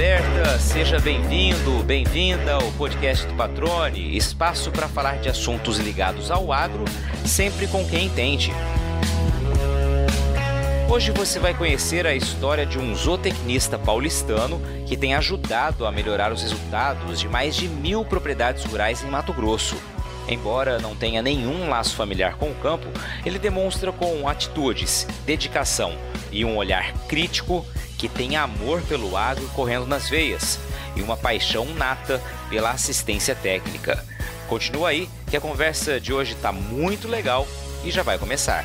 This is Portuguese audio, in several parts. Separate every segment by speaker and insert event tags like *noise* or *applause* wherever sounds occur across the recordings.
Speaker 1: aberta, seja bem-vindo, bem-vinda ao podcast do Patrone, espaço para falar de assuntos ligados ao agro, sempre com quem entende. Hoje você vai conhecer a história de um zootecnista paulistano que tem ajudado a melhorar os resultados de mais de mil propriedades rurais em Mato Grosso. Embora não tenha nenhum laço familiar com o campo, ele demonstra com atitudes, dedicação e um olhar crítico que tem amor pelo agro correndo nas veias e uma paixão nata pela assistência técnica. Continua aí que a conversa de hoje está muito legal e já vai começar.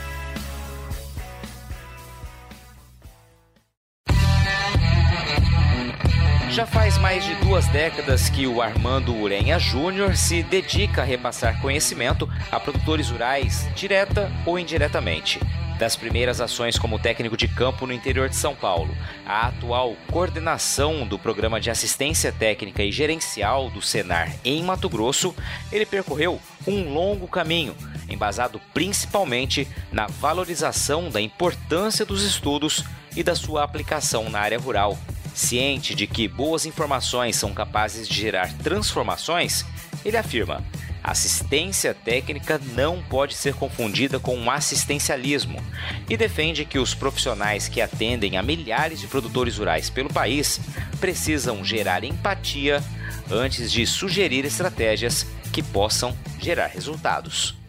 Speaker 1: Já faz mais de duas décadas que o Armando Urenha Júnior se dedica a repassar conhecimento a produtores rurais, direta ou indiretamente. Das primeiras ações como técnico de campo no interior de São Paulo, a atual coordenação do Programa de Assistência Técnica e Gerencial do Senar em Mato Grosso, ele percorreu um longo caminho, embasado principalmente na valorização da importância dos estudos e da sua aplicação na área rural. Ciente de que boas informações são capazes de gerar transformações, ele afirma: assistência técnica não pode ser confundida com um assistencialismo e defende que os profissionais que atendem a milhares de produtores rurais pelo país precisam gerar empatia antes de sugerir estratégias que possam gerar resultados.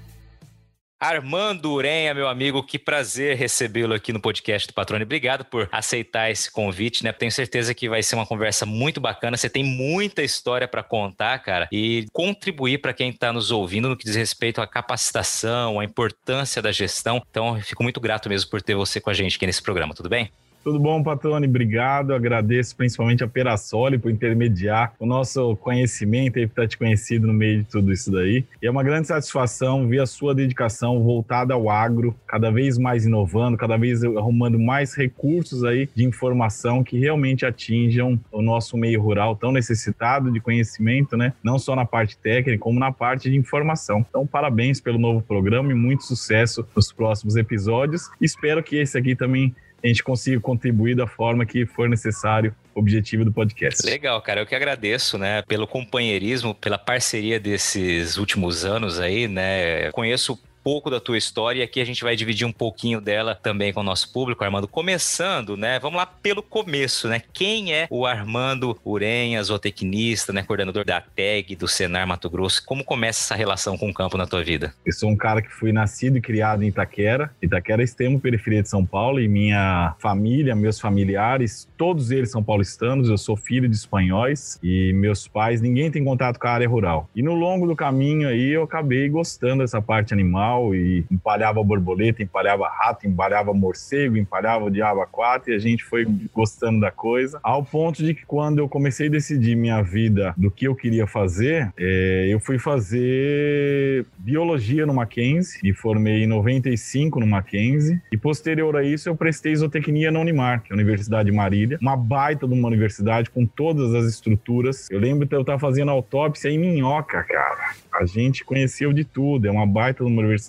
Speaker 1: Armando Urenha, meu amigo, que prazer recebê-lo aqui no podcast do Patrone. Obrigado por aceitar esse convite, né? Tenho certeza que vai ser uma conversa muito bacana. Você tem muita história para contar, cara, e contribuir para quem está nos ouvindo no que diz respeito à capacitação, à importância da gestão. Então, fico muito grato mesmo por ter você com a gente aqui nesse programa, tudo bem?
Speaker 2: Tudo bom, Patrone? Obrigado. Agradeço principalmente a Perasoli por intermediar o nosso conhecimento e por estar te conhecido no meio de tudo isso daí. E é uma grande satisfação ver a sua dedicação voltada ao agro, cada vez mais inovando, cada vez arrumando mais recursos aí de informação que realmente atinjam o nosso meio rural tão necessitado de conhecimento, né? Não só na parte técnica, como na parte de informação. Então, parabéns pelo novo programa e muito sucesso nos próximos episódios. Espero que esse aqui também a gente consiga contribuir da forma que for necessário objetivo do podcast.
Speaker 1: Legal, cara. Eu que agradeço, né, pelo companheirismo, pela parceria desses últimos anos aí, né. Conheço pouco da tua história e aqui a gente vai dividir um pouquinho dela também com o nosso público, Armando. Começando, né? Vamos lá pelo começo, né? Quem é o Armando Urenha, zootecnista, né? Coordenador da TEG, do Senar Mato Grosso. Como começa essa relação com o campo na tua vida?
Speaker 2: Eu sou um cara que fui nascido e criado em Itaquera. Itaquera é extremo periferia de São Paulo e minha família, meus familiares, todos eles são paulistanos. Eu sou filho de espanhóis e meus pais, ninguém tem contato com a área rural. E no longo do caminho aí eu acabei gostando dessa parte animal e empalhava borboleta, empalhava rato, empalhava morcego, empalhava o diabo quatro e a gente foi gostando da coisa, ao ponto de que quando eu comecei a decidir minha vida do que eu queria fazer, é, eu fui fazer biologia no Mackenzie, me formei em 95 no Mackenzie e posterior a isso eu prestei isotecnia na Unimar, que é a Universidade de Marília, uma baita de uma universidade com todas as estruturas. Eu lembro que eu estava fazendo autópsia em minhoca, cara. A gente conheceu de tudo, é uma baita de uma universidade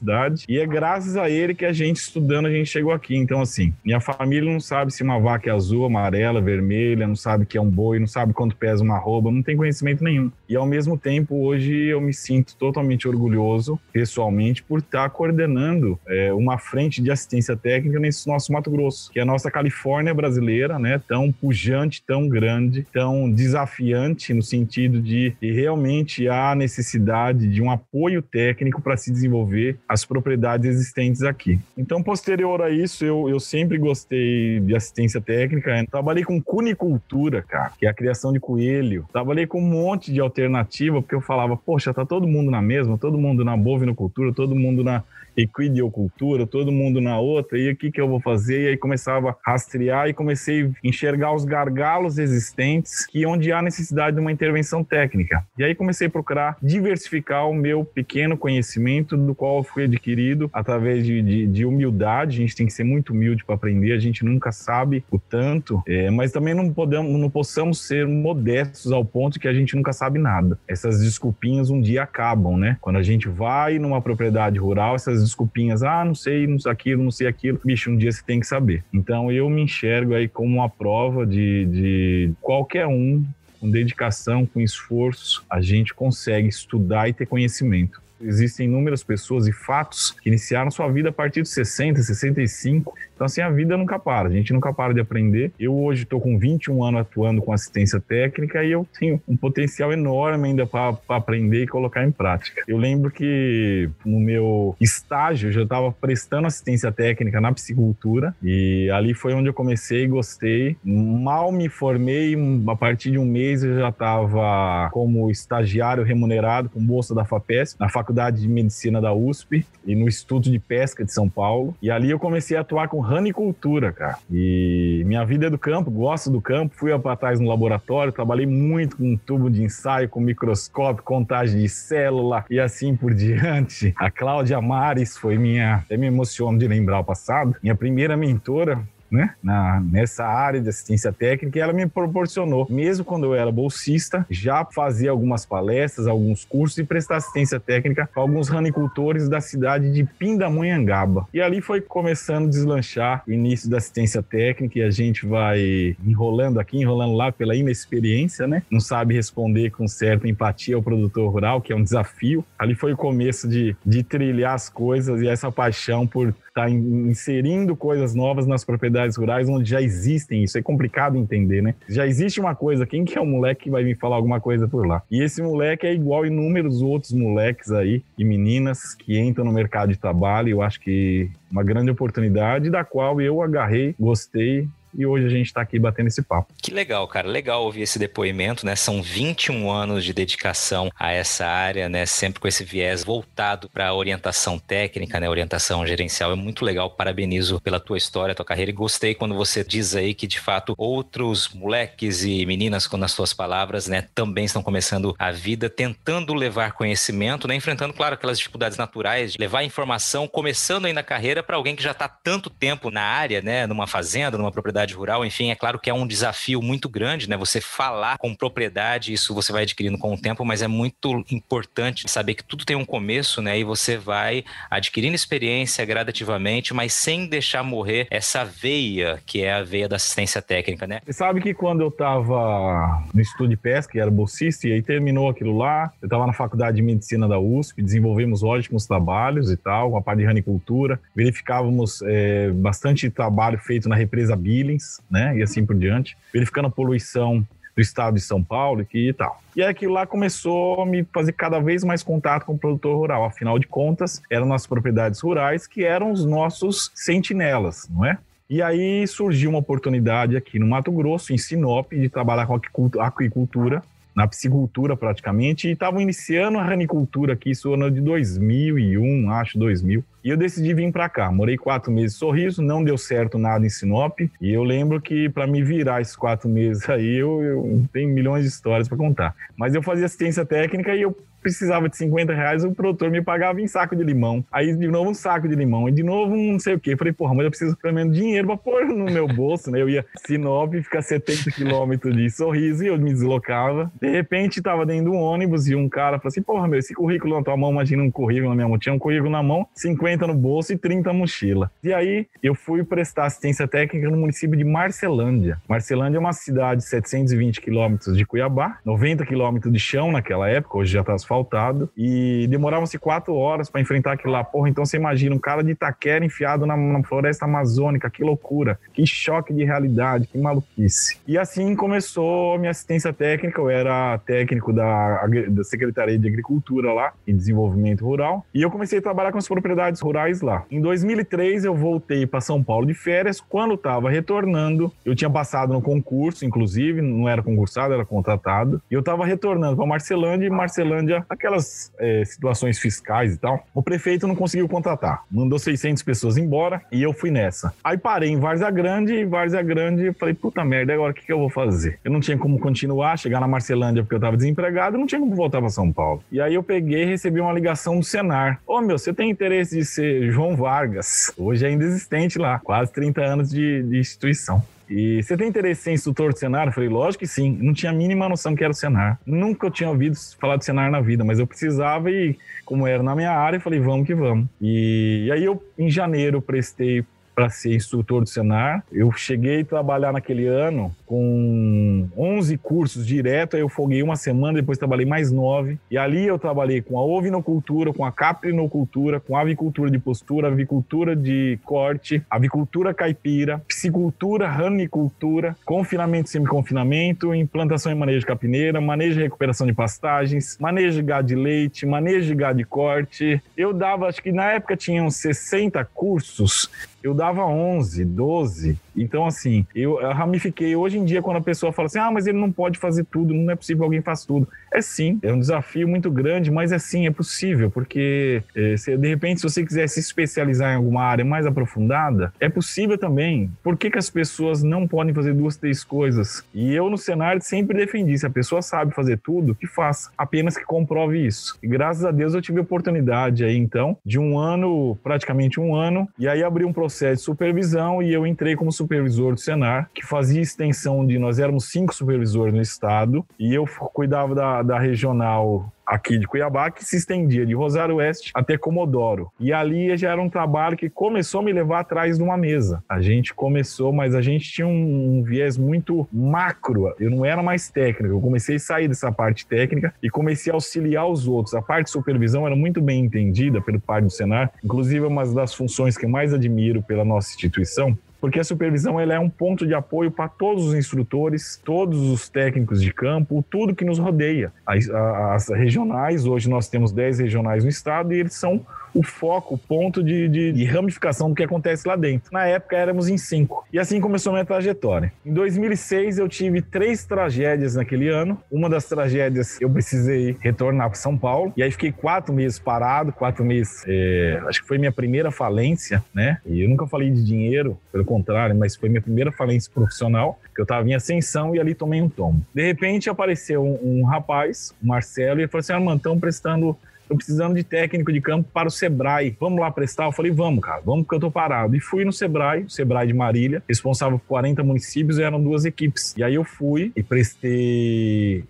Speaker 2: e é graças a ele que a gente estudando a gente chegou aqui. Então assim, minha família não sabe se uma vaca é azul, amarela, vermelha, não sabe que é um boi, não sabe quanto pesa uma arroba, não tem conhecimento nenhum. E ao mesmo tempo, hoje eu me sinto totalmente orgulhoso, pessoalmente, por estar coordenando é, uma frente de assistência técnica nesse nosso Mato Grosso, que é a nossa Califórnia brasileira, né? Tão pujante, tão grande, tão desafiante no sentido de, de realmente há necessidade de um apoio técnico para se desenvolver as propriedades existentes aqui. Então, posterior a isso, eu, eu sempre gostei de assistência técnica. Trabalhei com cunicultura, cara, que é a criação de coelho. Trabalhei com um monte de alternativa, porque eu falava, poxa, tá todo mundo na mesma, todo mundo na bovinocultura, todo mundo na equidiocultura, todo mundo na outra, e o que, que eu vou fazer? E aí começava a rastrear e comecei a enxergar os gargalos existentes que onde há necessidade de uma intervenção técnica. E aí comecei a procurar diversificar o meu pequeno conhecimento, do qual fui adquirido através de, de, de humildade. A gente tem que ser muito humilde para aprender, a gente nunca sabe o tanto, é, mas também não, podemos, não possamos ser modestos ao ponto que a gente nunca sabe nada. Essas desculpinhas um dia acabam, né? Quando a gente vai numa propriedade rural, essas desculpinhas, ah, não sei, não sei aquilo, não sei aquilo, bicho, um dia você tem que saber. Então eu me enxergo aí como uma prova de, de qualquer um com dedicação, com esforço, a gente consegue estudar e ter conhecimento. Existem inúmeras pessoas e fatos que iniciaram sua vida a partir de 60, 65 então, assim, a vida nunca para, a gente nunca para de aprender. Eu hoje estou com 21 anos atuando com assistência técnica e eu tenho um potencial enorme ainda para aprender e colocar em prática. Eu lembro que no meu estágio eu já estava prestando assistência técnica na psicultura e ali foi onde eu comecei gostei. Mal me formei, a partir de um mês eu já estava como estagiário remunerado com bolsa da FAPESP, na Faculdade de Medicina da USP e no Instituto de Pesca de São Paulo. E ali eu comecei a atuar com ranicultura, cara. E minha vida é do campo, gosto do campo, fui para trás no laboratório, trabalhei muito com tubo de ensaio, com microscópio, contagem de célula e assim por *laughs* diante. A Cláudia Mares foi minha, até me emociono de lembrar o passado, minha primeira mentora, né, na, nessa área de assistência técnica e ela me proporcionou, mesmo quando eu era bolsista, já fazia algumas palestras, alguns cursos e prestar assistência técnica para alguns ranicultores da cidade de Pindamonhangaba. E ali foi começando a deslanchar o início da assistência técnica e a gente vai enrolando aqui, enrolando lá pela inexperiência, né? Não sabe responder com certa empatia ao produtor rural, que é um desafio. Ali foi o começo de, de trilhar as coisas e essa paixão por está inserindo coisas novas nas propriedades rurais onde já existem. Isso é complicado entender, né? Já existe uma coisa, quem que é o moleque que vai vir falar alguma coisa por lá? E esse moleque é igual inúmeros outros moleques aí e meninas que entram no mercado de trabalho. Eu acho que uma grande oportunidade da qual eu agarrei, gostei e hoje a gente está aqui batendo esse papo.
Speaker 3: Que legal, cara. Legal ouvir esse depoimento, né? São 21 anos de dedicação a essa área, né? Sempre com esse viés voltado para a orientação técnica, né? Orientação gerencial. É muito legal. Parabenizo pela tua história, tua carreira. E gostei quando você diz aí que, de fato, outros moleques e meninas, com as suas palavras, né? Também estão começando a vida tentando levar conhecimento, né? Enfrentando, claro, aquelas dificuldades naturais de levar informação, começando aí na carreira para alguém que já está tanto tempo na área, né? Numa fazenda, numa propriedade propriedade rural, enfim, é claro que é um desafio muito grande, né? Você falar com propriedade, isso você vai adquirindo com o tempo, mas é muito importante saber que tudo tem um começo, né? E você vai adquirindo experiência gradativamente, mas sem deixar morrer essa veia, que é a veia da assistência técnica, né?
Speaker 2: Você sabe que quando eu estava no estudo de pesca, era bolsista, e aí terminou aquilo lá, eu estava na faculdade de medicina da USP, desenvolvemos ótimos trabalhos e tal, com a parte de ranicultura, verificávamos é, bastante trabalho feito na represa Billy, Né? E assim por diante, verificando a poluição do estado de São Paulo e tal. E aí aquilo lá começou a me fazer cada vez mais contato com o produtor rural. Afinal de contas, eram nossas propriedades rurais que eram os nossos sentinelas, não é? E aí surgiu uma oportunidade aqui no Mato Grosso, em Sinop, de trabalhar com aquicultura, na piscicultura praticamente, e estavam iniciando a ranicultura aqui, isso ano de 2001, acho, 2000. E eu decidi vir para cá. Morei quatro meses em Sorriso, não deu certo nada em Sinop. E eu lembro que para me virar esses quatro meses aí, eu, eu tenho milhões de histórias para contar. Mas eu fazia assistência técnica e eu precisava de 50 reais, o produtor me pagava em saco de limão. Aí, de novo, um saco de limão. E de novo, um não sei o quê. Falei, porra, mas eu preciso pelo menos dinheiro pra pôr no meu bolso, né? Eu ia Sinop, ficar 70 quilômetros de sorriso e eu me deslocava. De repente, tava dentro de um ônibus e um cara falou assim, porra, meu, esse currículo na tua mão, imagina um currículo na minha mão. Tinha um currículo na mão, 50 no bolso e 30 mochila. E aí, eu fui prestar assistência técnica no município de Marcelândia. Marcelândia é uma cidade de 720 quilômetros de Cuiabá, 90 quilômetros de chão naquela época, hoje já tá asfaltado. E demoravam-se quatro horas para enfrentar aquilo lá. Porra, então você imagina um cara de Itaquera enfiado na, na, floresta amazônica, que loucura, que choque de realidade, que maluquice. E assim começou a minha assistência técnica, eu era técnico da, da Secretaria de Agricultura lá e Desenvolvimento Rural. E eu comecei a trabalhar com as propriedades rurais lá. Em 2003 eu voltei para São Paulo de férias, quando estava retornando, eu tinha passado no concurso, inclusive, não era concursado, era contratado, e eu estava retornando para Marcelândia e Marcelândia aquelas é, situações fiscais e tal, o prefeito não conseguiu contratar. Mandou 600 pessoas embora e eu fui nessa. Aí parei em Várzea Grande e Várzea Grande falei, puta merda, agora o que, que eu vou fazer? Eu não tinha como continuar, chegar na Marcelândia porque eu tava desempregado, não tinha como voltar para São Paulo. E aí eu peguei e recebi uma ligação do Senar. Ô meu, você tem interesse de ser João Vargas? Hoje é ainda existente lá, quase 30 anos de, de instituição. E você tem interesse em instrutor de Senar? Eu falei, lógico que sim. Não tinha a mínima noção que era o Senar. Nunca tinha ouvido falar de Senar na vida, mas eu precisava e, como era na minha área, eu falei, vamos que vamos. E, e aí eu, em janeiro, prestei para ser instrutor do Senar. Eu cheguei a trabalhar naquele ano com 11 cursos direto, aí eu folguei uma semana, depois trabalhei mais nove. E ali eu trabalhei com a ovinocultura, com a caprinocultura, com a avicultura de postura, avicultura de corte, avicultura caipira, piscicultura, ranicultura, confinamento e semiconfinamento, implantação e manejo de capineira, manejo e recuperação de pastagens, manejo de gado de leite, manejo de gado de corte. Eu dava, acho que na época tinham 60 cursos eu dava 11, 12. Então, assim, eu ramifiquei. Hoje em dia, quando a pessoa fala assim, ah, mas ele não pode fazer tudo, não é possível que alguém faça tudo. É sim, é um desafio muito grande, mas é sim, é possível, porque é, se, de repente, se você quiser se especializar em alguma área mais aprofundada, é possível também. Por que, que as pessoas não podem fazer duas, três coisas? E eu, no cenário, sempre defendi: se a pessoa sabe fazer tudo, que faça, apenas que comprove isso. E graças a Deus eu tive a oportunidade aí, então, de um ano, praticamente um ano, e aí abri um processo de supervisão e eu entrei como supervisor do Senar, que fazia extensão de. Nós éramos cinco supervisores no estado, e eu cuidava da, da regional aqui de Cuiabá, que se estendia de Rosário Oeste até Comodoro. E ali já era um trabalho que começou a me levar atrás de uma mesa. A gente começou, mas a gente tinha um, um viés muito macro. Eu não era mais técnico. Eu comecei a sair dessa parte técnica e comecei a auxiliar os outros. A parte de supervisão era muito bem entendida pelo pai do Senar. Inclusive, é uma das funções que eu mais admiro pela nossa instituição porque a supervisão ela é um ponto de apoio para todos os instrutores, todos os técnicos de campo, tudo que nos rodeia. As, as regionais, hoje nós temos 10 regionais no estado e eles são o foco, o ponto de, de, de, ramificação do que acontece lá dentro. Na época éramos em cinco. E assim começou minha trajetória. Em 2006 eu tive três tragédias naquele ano. Uma das tragédias eu precisei retornar para São Paulo. E aí fiquei quatro meses parado, quatro meses. É, acho que foi minha primeira falência, né? E eu nunca falei de dinheiro, pelo contrário, mas foi minha primeira falência profissional que eu estava em ascensão e ali tomei um tomo. De repente apareceu um, um rapaz, o Marcelo, e ele falou assim: Armando, estão prestando tô precisando de técnico de campo para o Sebrae. Vamos lá prestar? Eu falei, vamos, cara, vamos porque eu tô parado. E fui no Sebrae, o Sebrae de Marília, responsável por 40 municípios eram duas equipes. E aí eu fui e prestei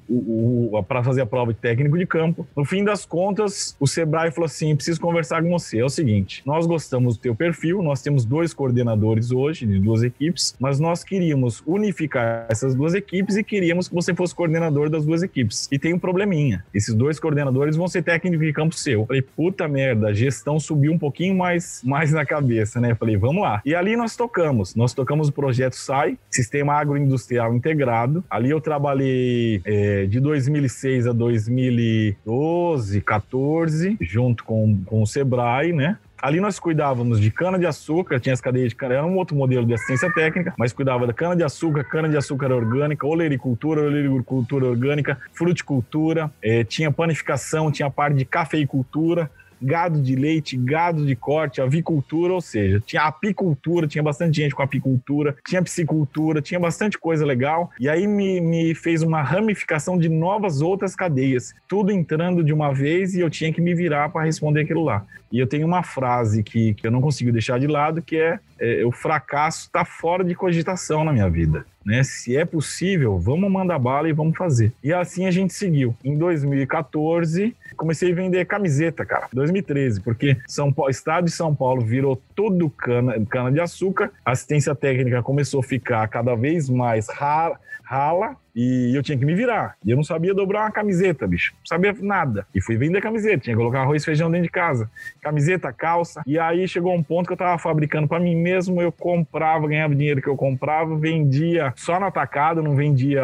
Speaker 2: para fazer a prova de técnico de campo. No fim das contas, o Sebrae falou assim: preciso conversar com você. É o seguinte, nós gostamos do teu perfil, nós temos dois coordenadores hoje de duas equipes, mas nós queríamos unificar essas duas equipes e queríamos que você fosse coordenador das duas equipes. E tem um probleminha. Esses dois coordenadores vão ser técnicos de campo seu. Falei, puta merda, a gestão subiu um pouquinho mais, mais na cabeça, né? Falei, vamos lá. E ali nós tocamos. Nós tocamos o projeto SAI, Sistema Agroindustrial Integrado. Ali eu trabalhei é, de 2006 a 2012, 14, junto com, com o Sebrae, né? Ali nós cuidávamos de cana-de-açúcar, tinha as cadeias de cana, era um outro modelo de assistência técnica, mas cuidava da cana-de-açúcar, cana-de-açúcar orgânica, olericultura, olericultura orgânica, fruticultura, eh, tinha panificação, tinha parte de cafeicultura, gado de leite, gado de corte, avicultura, ou seja, tinha apicultura, tinha bastante gente com apicultura, tinha piscicultura, tinha bastante coisa legal. E aí me, me fez uma ramificação de novas outras cadeias, tudo entrando de uma vez e eu tinha que me virar para responder aquilo lá. E eu tenho uma frase que, que eu não consigo deixar de lado, que é, é o fracasso está fora de cogitação na minha vida. Né? Se é possível, vamos mandar bala e vamos fazer. E assim a gente seguiu. Em 2014, comecei a vender camiseta, cara. 2013, porque São Paulo, estado de São Paulo virou tudo cana, cana de açúcar. A assistência técnica começou a ficar cada vez mais rara, rala e eu tinha que me virar. E eu não sabia dobrar uma camiseta, bicho. Não sabia nada. E fui vender camiseta. Tinha que colocar arroz e feijão dentro de casa. Camiseta, calça. E aí chegou um ponto que eu tava fabricando para mim mesmo. Eu comprava, ganhava dinheiro que eu comprava, vendia só no atacado, não vendia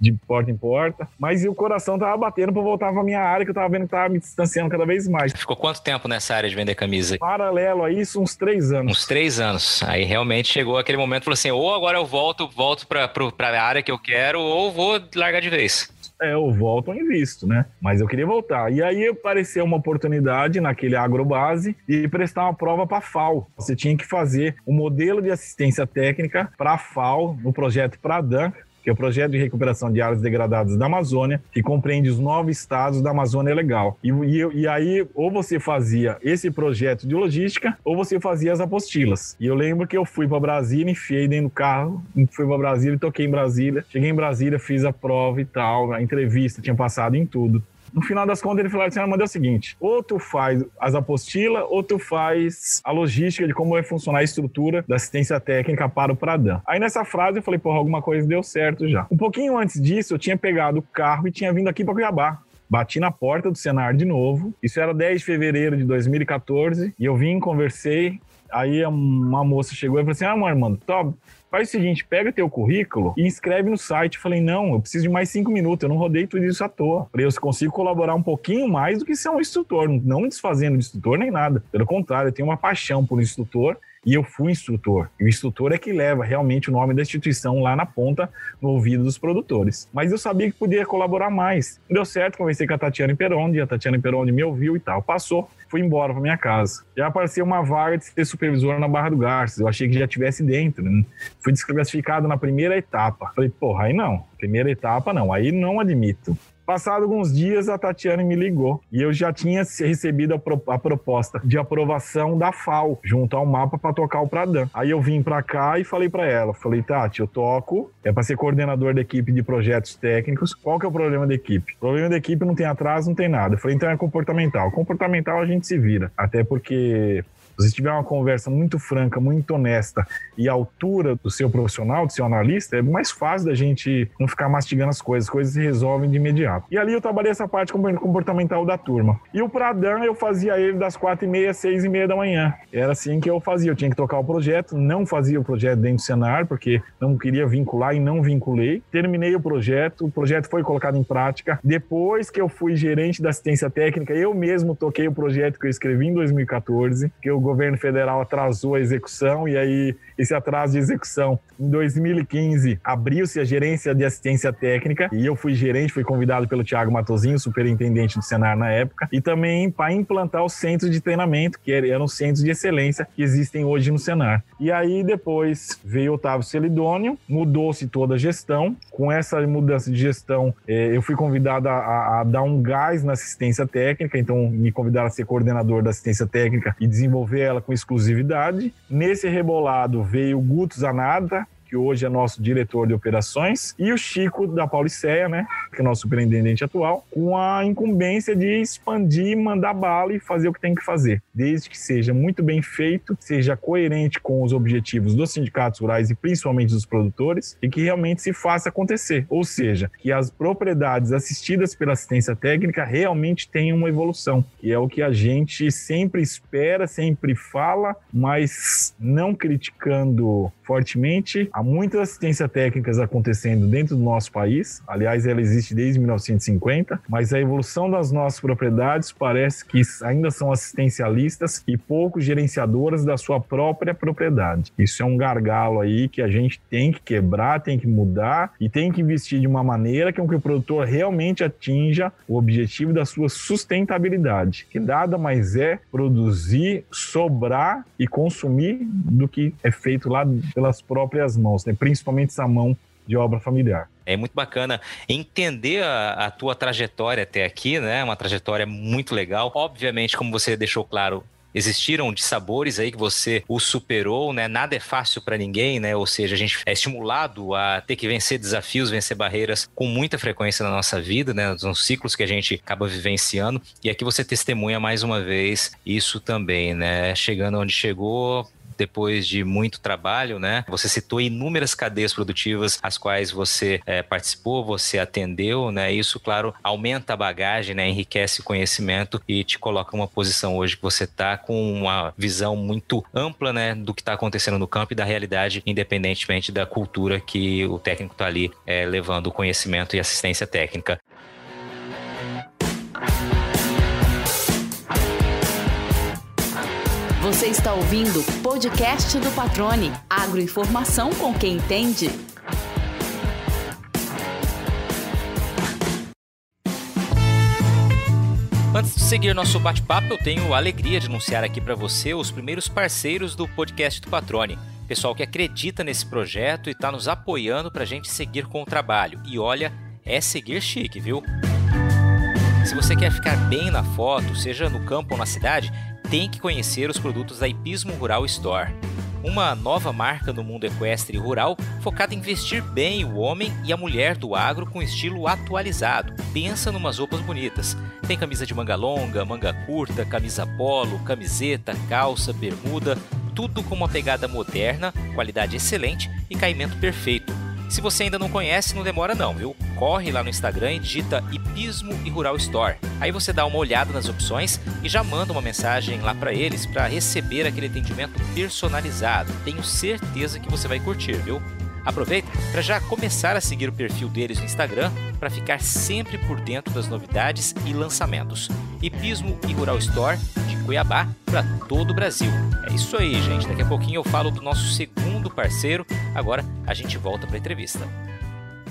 Speaker 2: de porta em porta. Mas o coração tava batendo pra voltar pra minha área, que eu tava vendo que tava me distanciando cada vez mais.
Speaker 3: Ficou quanto tempo nessa área de vender camisa?
Speaker 2: Paralelo a isso, uns três anos.
Speaker 3: Uns três anos. Aí realmente chegou aquele momento, falou assim, ou agora eu volto, volto pra, pra área que eu quero, ou vou largar de vez.
Speaker 2: é, eu volto ou invisto, né? Mas eu queria voltar. E aí apareceu uma oportunidade naquele agrobase de prestar uma prova para a FAO. Você tinha que fazer um modelo de assistência técnica para a FAO no projeto Pradan, que é o Projeto de Recuperação de Áreas Degradadas da Amazônia, que compreende os nove estados da Amazônia Legal. E, e, e, aí, ou você fazia esse projeto de logística, ou você fazia as apostilas. E eu lembro que eu fui para Brasília, enfiei dentro do carro, fui para Brasília, toquei em Brasília, cheguei em Brasília, fiz a prova e tal, a entrevista, tinha passado em tudo. No final das contas, ele falou assim: ah, é o seguinte, ou tu faz as apostilas, ou tu faz a logística de como vai funcionar a estrutura da assistência técnica para o Pradam. Aí nessa frase eu falei, porra, alguma coisa deu certo já. Um pouquinho antes disso, eu tinha pegado o carro e tinha vindo aqui para Cuiabá. Bati na porta do Senar de novo. Isso era 10 de fevereiro de 2014. E eu vim, conversei. Aí uma moça chegou e falou assim: Ah, mano, top, Faz o seguinte, pega teu currículo e inscreve no site. Eu falei, não, eu preciso de mais cinco minutos, eu não rodei tudo isso à toa. Eu falei, eu consigo colaborar um pouquinho mais do que ser um instrutor, não desfazendo de instrutor nem nada. Pelo contrário, eu tenho uma paixão por instrutor e eu fui instrutor. E o instrutor é que leva realmente o nome da instituição lá na ponta, no ouvido dos produtores. Mas eu sabia que podia colaborar mais. Deu certo, conversei com a Tatiana Imperondi, a Tatiana Imperondi me ouviu e tal. Passou, fui embora para minha casa. Já apareceu uma vaga de ser supervisor na Barra do Garças. Eu achei que já tivesse dentro. Né? Fui desclassificado na primeira etapa. Falei, porra, aí não. Primeira etapa não, aí não admito. Passado alguns dias, a Tatiana me ligou e eu já tinha recebido a, pro, a proposta de aprovação da FAO junto ao mapa para tocar o Pradam. Aí eu vim para cá e falei para ela, falei, Tati, eu toco, é para ser coordenador da equipe de projetos técnicos. Qual que é o problema da equipe? O problema da equipe não tem atraso, não tem nada. Eu falei, então é comportamental. Comportamental a gente se vira, até porque se você tiver uma conversa muito franca, muito honesta e à altura do seu profissional, do seu analista, é mais fácil da gente não ficar mastigando as coisas, as coisas se resolvem de imediato. E ali eu trabalhei essa parte comportamental da turma. E o Pradam eu fazia ele das quatro e meia, seis e meia da manhã. Era assim que eu fazia, eu tinha que tocar o projeto, não fazia o projeto dentro do cenário, porque não queria vincular e não vinculei. Terminei o projeto, o projeto foi colocado em prática. Depois que eu fui gerente da assistência técnica, eu mesmo toquei o projeto que eu escrevi em 2014, que eu governo federal atrasou a execução e aí esse atraso de execução. Em 2015, abriu-se a gerência de assistência técnica e eu fui gerente, fui convidado pelo Tiago Matozinho, superintendente do Senar na época, e também para implantar os centros de treinamento, que eram centros de excelência que existem hoje no Senar. E aí depois veio Otávio Celidônio, mudou-se toda a gestão. Com essa mudança de gestão, eh, eu fui convidado a, a dar um gás na assistência técnica, então me convidaram a ser coordenador da assistência técnica e desenvolver ela com exclusividade. Nesse rebolado veio o Guto Zanada, que hoje é nosso diretor de operações, e o Chico da Pauliceia, né, que é nosso superintendente atual, com a incumbência de expandir, mandar bala e fazer o que tem que fazer, desde que seja muito bem feito, seja coerente com os objetivos dos sindicatos rurais e principalmente dos produtores, e que realmente se faça acontecer. Ou seja, que as propriedades assistidas pela assistência técnica realmente tenham uma evolução, que é o que a gente sempre espera, sempre fala, mas não criticando fortemente. Há muitas assistências técnicas acontecendo dentro do nosso país. Aliás, ela existe desde 1950, mas a evolução das nossas propriedades parece que ainda são assistencialistas e pouco gerenciadoras da sua própria propriedade. Isso é um gargalo aí que a gente tem que quebrar, tem que mudar e tem que investir de uma maneira que o produtor realmente atinja o objetivo da sua sustentabilidade, que nada mais é produzir, sobrar e consumir do que é feito lá pelas próprias mãos, né? principalmente essa mão de obra familiar.
Speaker 3: É muito bacana entender a, a, tua trajetória até aqui, né? Uma trajetória muito legal. Obviamente, como você deixou claro, existiram de sabores aí que você o superou, né? Nada é fácil para ninguém, né? Ou seja, a gente é estimulado a ter que vencer desafios, vencer barreiras com muita frequência na nossa vida, né? Nos ciclos que a gente acaba vivenciando. E aqui você testemunha mais uma vez isso também, né? Chegando onde chegou, depois de muito trabalho, né? Você citou inúmeras cadeias produtivas às quais você é, participou, você atendeu, né? Isso, claro, aumenta a bagagem, né? Enriquece o conhecimento e te coloca uma posição hoje que você está com uma visão muito ampla, né? Do que está acontecendo no campo e da realidade, independentemente da cultura que o técnico está ali é, levando o conhecimento e assistência técnica.
Speaker 4: Você está ouvindo o podcast do Patrone. Agroinformação com quem entende.
Speaker 3: Antes de seguir nosso bate-papo, eu tenho a alegria de anunciar aqui para você os primeiros parceiros do podcast do Patrone. Pessoal que acredita nesse projeto e está nos apoiando para a gente seguir com o trabalho. E olha, é seguir chique, viu? Se você quer ficar bem na foto, seja no campo ou na cidade, tem que conhecer os produtos da Ipismo Rural Store. Uma nova marca no mundo equestre e rural focada em vestir bem o homem e a mulher do agro com estilo atualizado. Pensa numas roupas bonitas. Tem camisa de manga longa, manga curta, camisa polo, camiseta, calça, bermuda, tudo com uma pegada moderna, qualidade excelente e caimento perfeito. Se você ainda não conhece, não demora não, viu? Corre lá no Instagram e digita Hipismo e Rural Store. Aí você dá uma olhada nas opções e já manda uma mensagem lá para eles para receber aquele atendimento personalizado. Tenho certeza que você vai curtir, viu? Aproveita para já começar a seguir o perfil deles no Instagram para ficar sempre por dentro das novidades e lançamentos. Hipismo e Rural Store Cuiabá para todo o Brasil. É isso aí, gente. Daqui a pouquinho eu falo do nosso segundo parceiro. Agora a gente volta para a entrevista.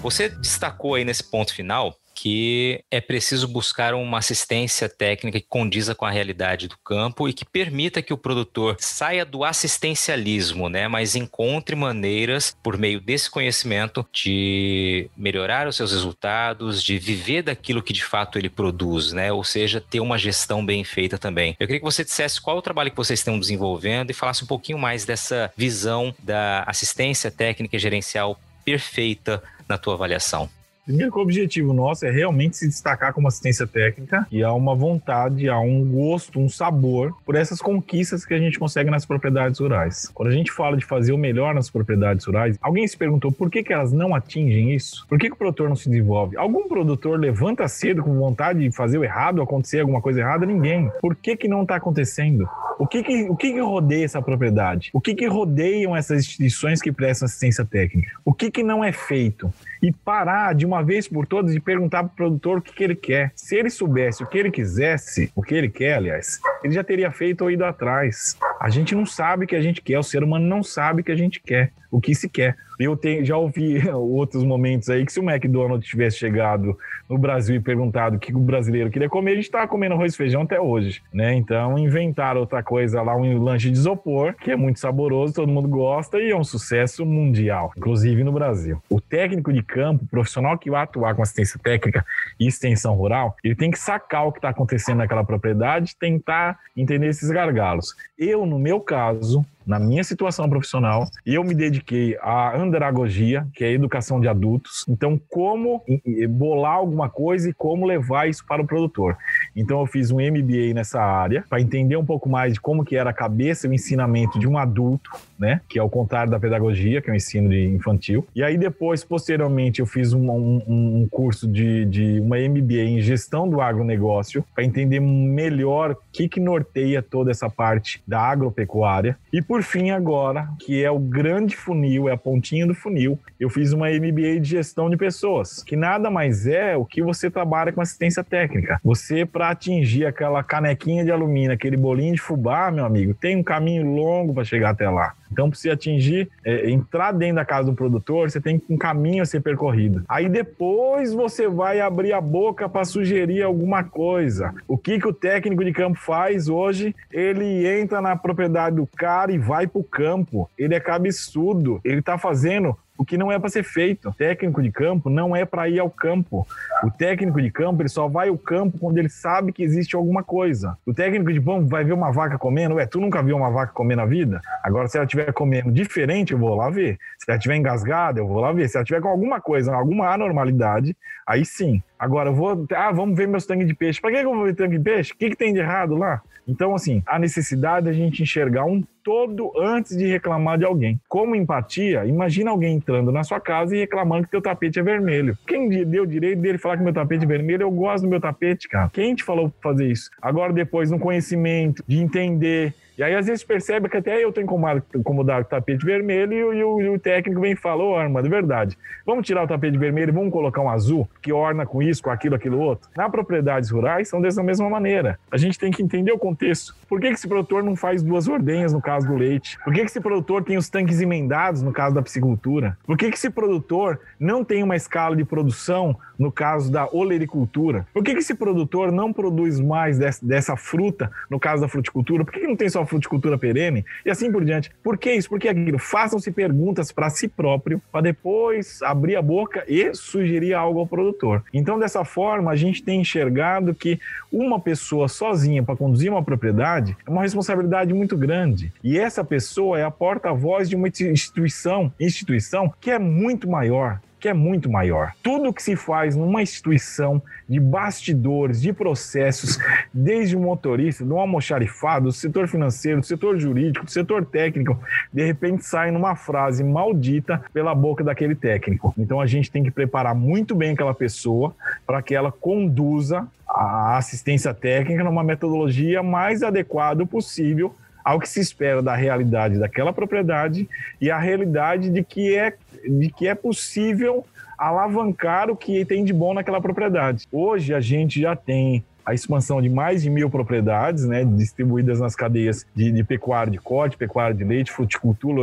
Speaker 3: Você destacou aí nesse ponto final que é preciso buscar uma assistência técnica que condiza com a realidade do campo e que permita que o produtor saia do assistencialismo, né, mas encontre maneiras por meio desse conhecimento de melhorar os seus resultados, de viver daquilo que de fato ele produz, né, ou seja, ter uma gestão bem feita também. Eu queria que você dissesse qual o trabalho que vocês estão desenvolvendo e falasse um pouquinho mais dessa visão da assistência técnica e gerencial perfeita na tua avaliação.
Speaker 2: Primeiro que o objetivo nosso é realmente se destacar como assistência técnica e há uma vontade, há um gosto, um sabor por essas conquistas que a gente consegue nas propriedades rurais. Quando a gente fala de fazer o melhor nas propriedades rurais, alguém se perguntou por que, que elas não atingem isso? Por que, que o produtor não se desenvolve? Algum produtor levanta cedo com vontade de fazer o errado, acontecer alguma coisa errada? Ninguém. Por que, que não está acontecendo? O que que, o que que rodeia essa propriedade? O que que rodeiam essas instituições que prestam assistência técnica? O que que não é feito? E parar de uma vez por todas de perguntar para o produtor o que, que ele quer. Se ele soubesse o que ele quisesse, o que ele quer, aliás, ele já teria feito ou ido atrás. A gente não sabe o que a gente quer, o ser humano não sabe o que a gente quer, o que se quer. Eu já ouvi *laughs* outros momentos aí que se o McDonald's tivesse chegado no Brasil e perguntado o que o brasileiro queria comer, a gente estava comendo arroz e feijão até hoje, né? Então inventaram outra coisa lá, um lanche de isopor, que é muito saboroso, todo mundo gosta e é um sucesso mundial, inclusive no Brasil. O técnico de campo, profissional que vai atuar com assistência técnica e extensão rural, ele tem que sacar o que está acontecendo naquela propriedade, tentar entender esses gargalos. Eu, no meu caso, na minha situação profissional, eu me dediquei à andragogia, que é a educação de adultos. Então, como bolar alguma coisa e como levar isso para o produtor. Então, eu fiz um MBA nessa área para entender um pouco mais de como que era a cabeça e o ensinamento de um adulto, né? Que é o contrário da pedagogia, que é o ensino de infantil. E aí, depois, posteriormente, eu fiz um, um, um curso de, de uma MBA em gestão do agronegócio para entender melhor o que, que norteia toda essa parte da agropecuária. E por fim, agora, que é o grande funil, é a pontinha do funil, eu fiz uma MBA de gestão de pessoas, que nada mais é o que você trabalha com assistência técnica. Você, para atingir aquela canequinha de alumínio, aquele bolinho de fubá, meu amigo, tem um caminho longo para chegar até lá. Então, para você atingir, é, entrar dentro da casa do produtor, você tem um caminho a ser percorrido. Aí depois você vai abrir a boca para sugerir alguma coisa. O que, que o técnico de campo faz hoje? Ele entra na propriedade do cara e vai para o campo. Ele é cabeçudo. Ele está fazendo o que não é para ser feito. O técnico de campo não é para ir ao campo. O técnico de campo ele só vai ao campo quando ele sabe que existe alguma coisa. O técnico de campo vai ver uma vaca comendo. Ué, tu nunca viu uma vaca comer na vida? Agora, se ela estiver comendo diferente, eu vou lá ver. Se ela estiver engasgada, eu vou lá ver. Se ela estiver com alguma coisa, alguma anormalidade, aí sim. Agora, eu vou. Ah, vamos ver meus tanques de peixe. Para que eu vou ver tanque de peixe? O que, que tem de errado lá? Então, assim, a necessidade é a gente enxergar um todo antes de reclamar de alguém. Como empatia, imagina alguém entrando na sua casa e reclamando que teu tapete é vermelho. Quem deu direito dele falar que meu tapete é vermelho? Eu gosto do meu tapete, cara. Quem te falou pra fazer isso? Agora, depois, no conhecimento, de entender E aí, às vezes, percebe que até eu estou incomodado, com o tapete vermelho e, o, e, o, técnico vem e fala, ô, Armando, é verdade, vamos tirar o tapete vermelho e vamos colocar um azul que orna com isso, com aquilo, aquilo outro. Na propriedades rurais, são dessa mesma maneira. A gente tem que entender o contexto. Por que, que esse produtor não faz duas ordenhas no caso do leite? Por que, que esse produtor tem os tanques emendados no caso da piscicultura? Por que, que esse produtor não tem uma escala de produção no caso da olericultura? Por que, que esse produtor não produz mais dessa, dessa fruta no caso da fruticultura? Por que, que não tem só fruticultura perene? E assim por diante. Por que isso? Por que aquilo? Façam-se perguntas para si próprio, para depois abrir a boca e sugerir algo ao produtor. Então, dessa forma, a gente tem enxergado que uma pessoa sozinha para conduzir uma propriedade é uma responsabilidade muito grande. E essa pessoa é a porta-voz de uma instituição, instituição que é muito maior, que é muito maior. Tudo que se faz numa instituição de bastidores, de processos, desde o motorista, do almoxarifado, do setor financeiro, do setor jurídico, do setor técnico, de repente sai numa frase maldita pela boca daquele técnico. Então a gente tem que preparar muito bem aquela pessoa para que ela conduza a assistência técnica numa metodologia mais adequada possível ao que se espera da realidade daquela propriedade e a realidade de que é, de que é possível alavancar o que tem de bom naquela propriedade. Hoje a gente já tem a expansão de mais de mil propriedades, né, distribuídas nas cadeias de, de pecuária de corte, pecuária de leite, fruticultura,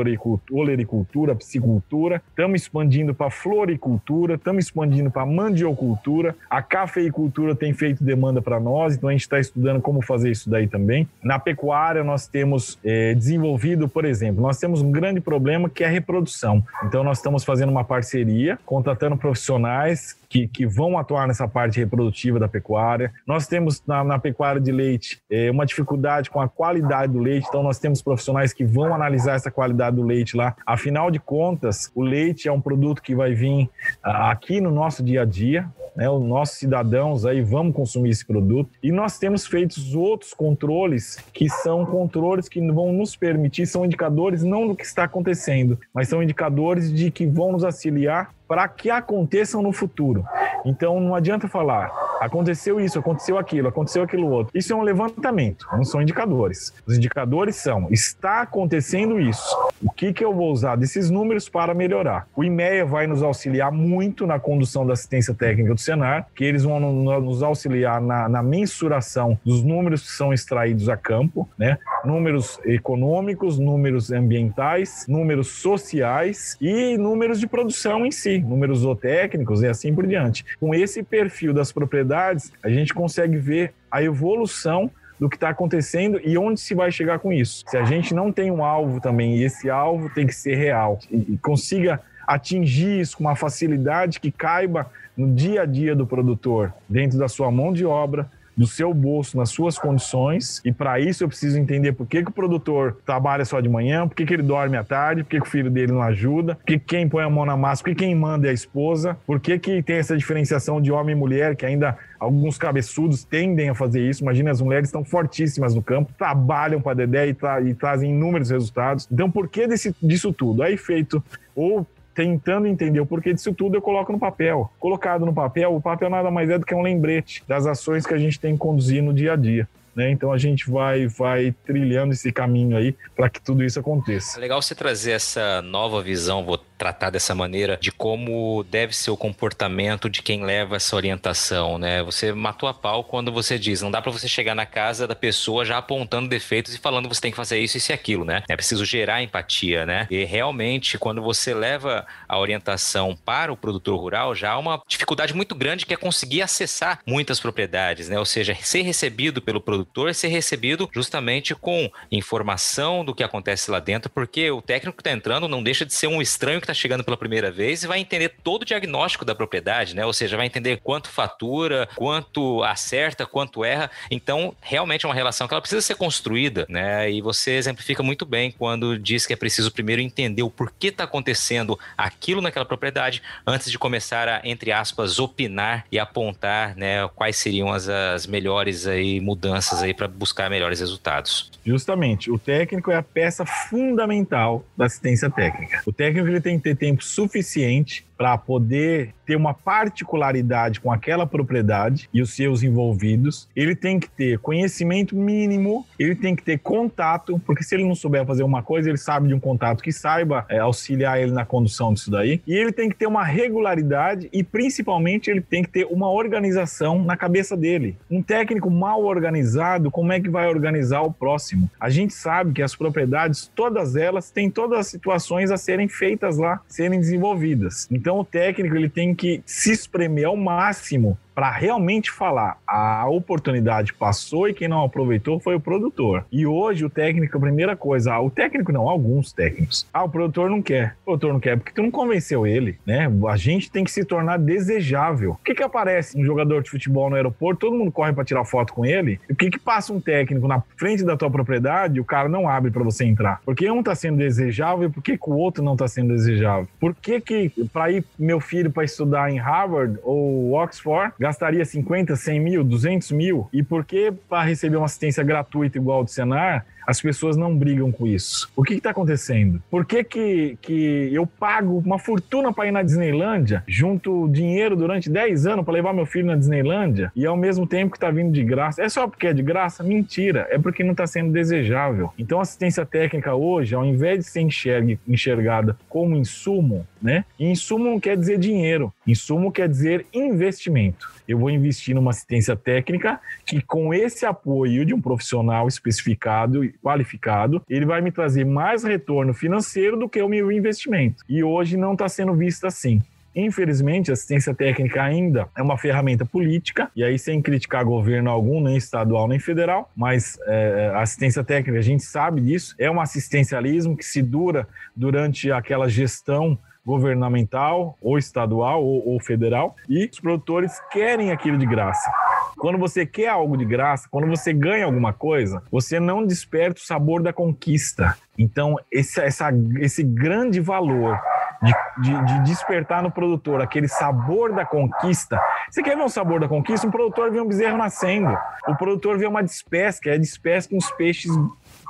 Speaker 2: olericultura, piscicultura. Estamos expandindo para floricultura, estamos expandindo para mandiocultura. A cafeicultura tem feito demanda para nós, então a gente está estudando como fazer isso daí também. Na pecuária, nós temos é, desenvolvido, por exemplo, nós temos um grande problema que é a reprodução. Então, nós estamos fazendo uma parceria, contratando profissionais que, que vão atuar nessa parte reprodutiva da pecuária. Nós temos na, na pecuária de leite é, uma dificuldade com a qualidade do leite, então nós temos profissionais que vão analisar essa qualidade do leite lá. Afinal de contas, o leite é um produto que vai vir aqui no nosso dia a dia, né, os nossos cidadãos aí vão consumir esse produto. E nós temos feito outros controles que são controles que vão nos permitir, são indicadores não do que está acontecendo, mas são indicadores de que vão nos auxiliar para que aconteçam no futuro. Então não adianta falar, aconteceu isso, aconteceu aquilo, aconteceu aquilo outro. Isso é um levantamento, não são indicadores. Os indicadores são: está acontecendo isso. O que, que eu vou usar desses números para melhorar? O IMEA vai nos auxiliar muito na condução da assistência técnica do Senar, que eles vão nos auxiliar na, na mensuração dos números que são extraídos a campo, né? Números econômicos, números ambientais, números sociais e números de produção em si números zootécnicos e assim por diante. Com esse perfil das propriedades, a gente consegue ver a evolução do que está acontecendo e onde se vai chegar com isso. Se a gente não tem um alvo também, e esse alvo tem que ser real, e, consiga atingir isso com uma facilidade que caiba no dia a dia do produtor, dentro da sua mão de obra, do seu bolso, nas suas condições. E para isso eu preciso entender por que, que o produtor trabalha só de manhã, por que, que ele dorme à tarde, por que, que o filho dele não ajuda, por que quem põe a mão na massa, por que quem manda é a esposa, por que, que tem essa diferenciação de homem e mulher, que ainda alguns cabeçudos tendem a fazer isso. Imagina, as mulheres estão fortíssimas no campo, trabalham para Dedé e, tra e, trazem inúmeros resultados. Então, por que desse, disso tudo? Aí feito ou tentando entender o porquê disso tudo, eu coloco no papel. Colocado no papel, o papel nada mais é do que um lembrete das ações que a gente tem que conduzir no dia a dia. Né? Então a gente vai, vai trilhando esse caminho aí para que tudo isso aconteça.
Speaker 3: É legal você trazer essa nova visão, vou tratar dessa maneira de como deve ser o comportamento de quem leva essa orientação, né? Você matou a pau quando você diz, não dá para você chegar na casa da pessoa já apontando defeitos e falando você tem que fazer isso, e aquilo, né? É preciso gerar empatia, né? E realmente quando você leva a orientação para o produtor rural, já há uma dificuldade muito grande que é conseguir acessar muitas propriedades, né? Ou seja, ser recebido pelo produtor, ser recebido justamente com informação do que acontece lá dentro, porque o técnico que está entrando não deixa de ser um estranho que está chegando pela primeira vez e vai entender todo o diagnóstico da propriedade, né? Ou seja, vai entender quanto fatura, quanto acerta, quanto erra. Então, realmente é uma relação que ela precisa ser construída, né? E você exemplifica muito bem quando diz que é preciso primeiro entender o porquê está acontecendo aquilo naquela propriedade antes de começar a, entre aspas, opinar e apontar, né, quais seriam as, as melhores aí mudanças aí para buscar melhores resultados.
Speaker 2: Justamente, o técnico é a peça fundamental da assistência técnica. O técnico ele tem que ter tempo suficiente para poder ter uma particularidade com aquela propriedade e os seus envolvidos, ele tem que ter conhecimento mínimo, ele tem que ter contato, porque se ele não souber fazer uma coisa, ele sabe de um contato que saiba é, auxiliar ele na condução disso daí, e ele tem que ter uma regularidade e principalmente ele tem que ter uma organização na cabeça dele. Um técnico mal organizado, como é que vai organizar o próximo? A gente sabe que as propriedades, todas elas têm todas as situações a serem feitas lá, serem desenvolvidas. Então o técnico ele tem que se espremer ao máximo para realmente falar a oportunidade passou e quem não aproveitou foi o produtor. E hoje o técnico, a primeira coisa, o técnico não, alguns técnicos. Ah, o produtor não quer. O produtor não quer porque tu não convenceu ele, né? A gente tem que se tornar desejável. O que que aparece um jogador de futebol no aeroporto, todo mundo corre para tirar foto com ele? E o que que passa um técnico na frente da tua propriedade o cara não abre para você entrar? Porque um tá sendo desejável por que, que o outro não tá sendo desejável? Por que que para ir meu filho para estudar em Harvard ou Oxford, gastaria 50, 100 mil, 200 mil? E por que para receber uma assistência gratuita igual do Senar, as pessoas não brigam com isso. O que está acontecendo? Por que, que, que eu pago uma fortuna para ir na Disneylândia, junto dinheiro durante 10 anos para levar meu filho na Disneylândia, e ao mesmo tempo que está vindo de graça? É só porque é de graça? Mentira, é porque não está sendo desejável. Então, assistência técnica hoje, ao invés de ser enxergue, enxergada como insumo, né? insumo não quer dizer dinheiro, insumo quer dizer investimento. Eu vou investir numa assistência técnica que, com esse apoio de um profissional especificado e qualificado, ele vai me trazer mais retorno financeiro do que o meu investimento. E hoje não está sendo visto assim. Infelizmente, a assistência técnica ainda é uma ferramenta política, e aí sem criticar governo algum, nem estadual nem federal, mas é, a assistência técnica, a gente sabe disso, é um assistencialismo que se dura durante aquela gestão governamental, ou estadual, ou, ou federal, e os produtores querem aquilo de graça. Quando você quer algo de graça, quando você ganha alguma coisa, você não desperta o sabor da conquista. Então, esse, essa, esse grande valor de, de, de, despertar no produtor aquele sabor da conquista. Você quer ver um sabor da conquista? Um produtor vê um bezerro nascendo. O produtor vê uma despesca, é despesca uns peixes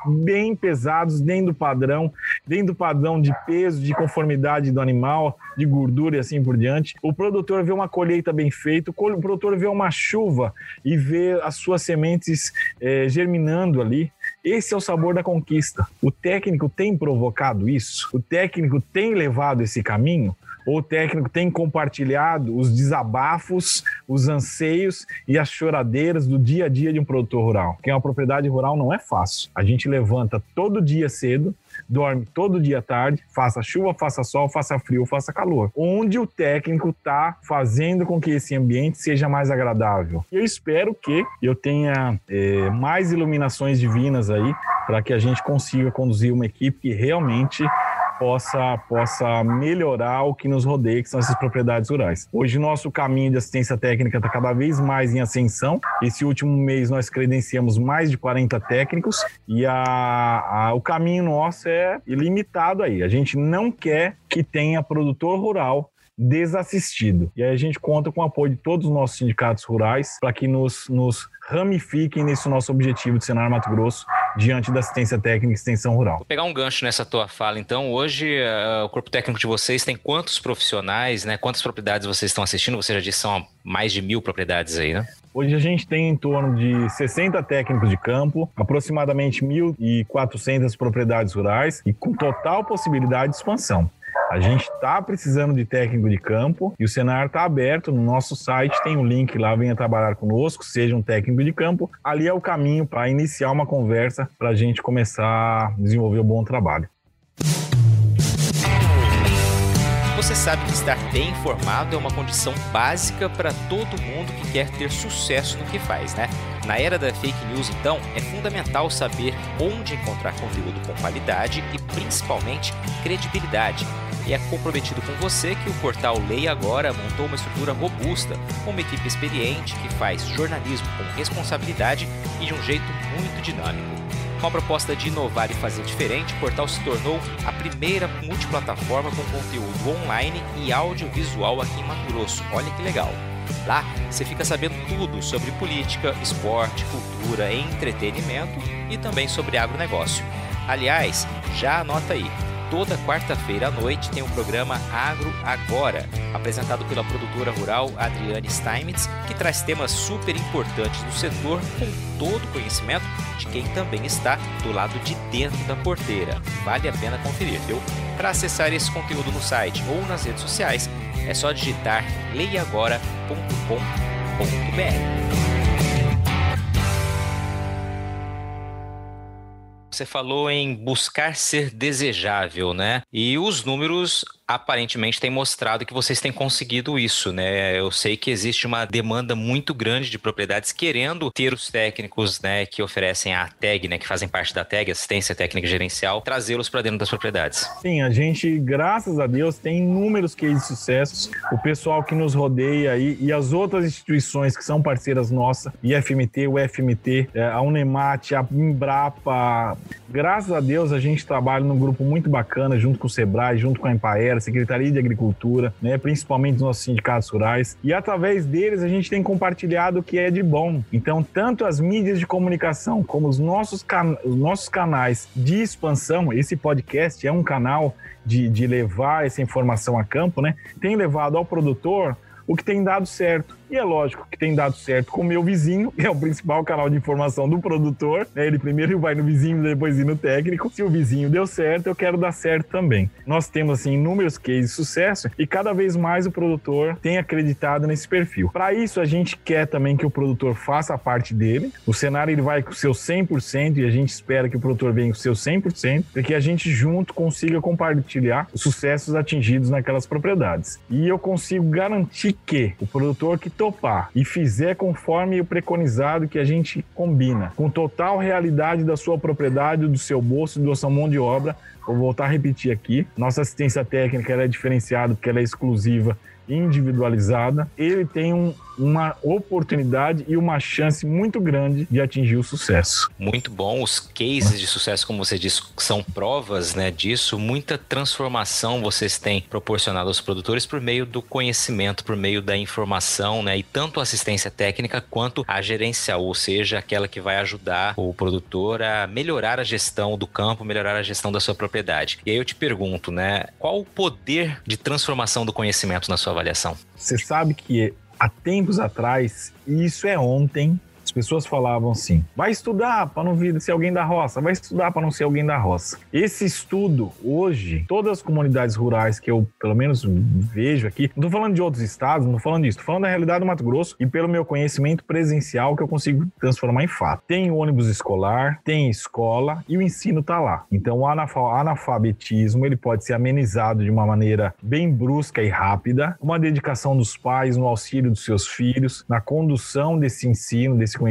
Speaker 2: bem pesados, dentro do padrão, dentro do padrão de peso, de conformidade do animal, de gordura e assim por diante. O produtor vê uma colheita bem feita, o produtor vê uma chuva e vê as suas sementes é, germinando ali. Esse é o sabor da conquista. O técnico tem provocado isso? O técnico tem levado esse caminho? Ou o técnico tem compartilhado os desabafos, os anseios e as choradeiras do dia a dia de um produtor rural. Porque uma propriedade rural não é fácil. A gente levanta todo dia cedo, dorme todo dia tarde, faça chuva, faça sol, faça frio, faça calor. Onde o técnico está fazendo com que esse ambiente seja mais agradável. Eu espero que eu tenha é, mais iluminações divinas aí para que a gente consiga conduzir uma equipe que realmente possa, possa melhorar o que nos rodeia, que são essas propriedades rurais. Hoje, nosso caminho de assistência técnica está cada vez mais em ascensão. Esse último mês, nós credenciamos mais de 40 técnicos e a, a, o caminho nosso é ilimitado aí. A gente não quer que tenha produtor rural desassistido. E aí a gente conta com o apoio de todos os nossos sindicatos rurais para que nos, nos ramifiquem nesse nosso objetivo de Senar Mato Grosso diante da assistência técnica e extensão rural.
Speaker 3: Vou pegar um gancho nessa tua fala, então. Hoje, uh, o corpo técnico de vocês tem quantos profissionais, né? Quantas propriedades vocês estão assistindo? Você já disse são mais de mil propriedades aí, né?
Speaker 2: Hoje a gente tem em torno de 60 técnicos de campo, aproximadamente 1.400 propriedades rurais e com total possibilidade de expansão. A gente está precisando de técnico de campo e o Senar está aberto. No nosso site tem um link lá, venha trabalhar conosco, seja um técnico de campo. Ali é o caminho para iniciar uma conversa para a gente começar a desenvolver um bom trabalho.
Speaker 3: Você sabe que estar bem informado é uma condição básica para todo mundo que quer ter sucesso no que faz, né? Na era da fake news, então, é fundamental saber onde encontrar conteúdo com qualidade e principalmente credibilidade. E é comprometido com você que o portal Leia Agora montou uma estrutura robusta, com uma equipe experiente que faz jornalismo com responsabilidade e de um jeito muito dinâmico. Com a proposta de inovar e fazer diferente, o portal se tornou a primeira multiplataforma com conteúdo online e audiovisual aqui em Mato Grosso. Olha que legal! Lá você fica sabendo tudo sobre política, esporte, cultura, entretenimento e também sobre agronegócio. Aliás, já anota aí toda quarta-feira à noite tem o programa Agro Agora, apresentado pela produtora rural Adriane Steinmetz, que traz temas super importantes do setor com todo o conhecimento de quem também está do lado de dentro da porteira. Vale a pena conferir, viu? Para acessar esse conteúdo no site ou nas redes sociais, é só digitar leiagora.com.br. Você falou em buscar ser desejável, né? E os números aparentemente têm mostrado que vocês têm conseguido isso, né? Eu sei que existe uma demanda muito grande de propriedades querendo ter os técnicos, né, que oferecem a tag, né, que fazem parte da tag, assistência técnica gerencial, trazê-los para dentro das propriedades.
Speaker 2: Sim, a gente, graças a Deus, tem inúmeros cases de sucesso. O pessoal que nos rodeia aí e as outras instituições que são parceiras nossas, IFMT, o é, a Unemat, a Embrapa, graças a Deus a gente trabalha num grupo muito bacana junto com o Sebrae, junto com a Empaera, Secretaria de Agricultura, né, principalmente os nossos sindicatos rurais. E através deles a gente tem compartilhado o que é de bom. Então, tanto as mídias de comunicação como os nossos, can os nossos canais de expansão, esse podcast é um canal de, de levar essa informação a campo, né? Tem levado ao produtor o que tem dado certo. E é lógico que tem dado certo com o meu vizinho, que é o principal canal de informação do produtor. Né? Ele primeiro vai no vizinho, depois ir no técnico. Se o vizinho deu certo, eu quero dar certo também. Nós temos assim inúmeros cases de sucesso e cada vez mais o produtor tem acreditado nesse perfil. Para isso, a gente quer também que o produtor faça a parte dele. O cenário ele vai com o seu 100% e a gente espera que o produtor venha com o seu 100%, para que a gente junto consiga compartilhar os sucessos atingidos naquelas propriedades. E eu consigo garantir que o produtor que topar e fizer conforme o preconizado que a gente combina, com total realidade da sua propriedade, do seu bolso, da sua mão de obra, vou voltar a repetir aqui, nossa assistência técnica é diferenciada porque ela é exclusiva individualizada, ele tem um, uma oportunidade e uma chance muito grande de atingir o sucesso.
Speaker 3: Muito bom. Os cases de sucesso, como você disse, são provas né, disso. Muita transformação vocês têm proporcionado aos produtores por meio do conhecimento, por meio da informação, né? E tanto a assistência técnica quanto a gerencial, ou seja, aquela que vai ajudar o produtor a melhorar a gestão do campo, melhorar a gestão da sua propriedade. E aí eu te pergunto, né? Qual o poder de transformação do conhecimento na sua avaliação?
Speaker 2: Você sabe que há tempos atrás, e isso é ontem, pessoas falavam assim: vai estudar para não vir ser alguém da roça, vai estudar para não ser alguém da roça. Esse estudo, hoje, todas as comunidades rurais que eu, pelo menos, vejo aqui, não estou falando de outros estados, não estou falando disso, estou falando da realidade do Mato Grosso e pelo meu conhecimento presencial que eu consigo transformar em fato. Tem ônibus escolar, tem escola e o ensino está lá. Então, o analfabetismo ele pode ser amenizado de uma maneira bem brusca e rápida, uma dedicação dos pais no auxílio dos seus filhos, na condução desse ensino, desse conhecimento.